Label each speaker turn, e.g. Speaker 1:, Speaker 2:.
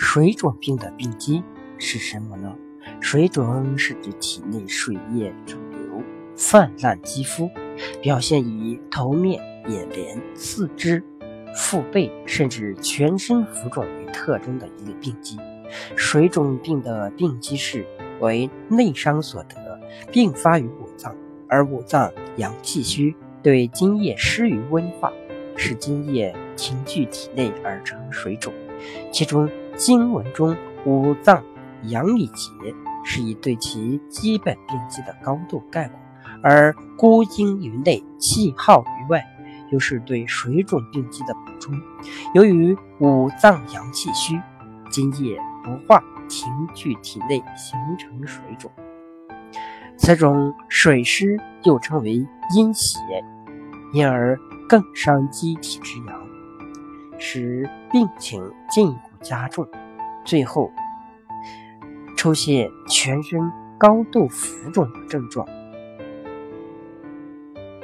Speaker 1: 水肿病的病机是什么呢？水肿是指体内水液肿瘤泛滥肌肤，表现以头面、眼帘、四肢、腹背甚至全身浮肿为特征的一类病机。水肿病的病机是为内伤所得，并发于五脏，而五脏阳气虚，对津液失于温化，使津液停聚体内而成水肿。其中经文中五脏阳以结，是以对其基本病机的高度概括；而孤精于内，气耗于外，又是对水肿病机的补充。由于五脏阳气虚，津液不化，停聚体内，形成水肿。此种水湿又称为阴邪，因而更伤机体之阳，使病情进一步加重，最后出现全身高度浮肿的症状。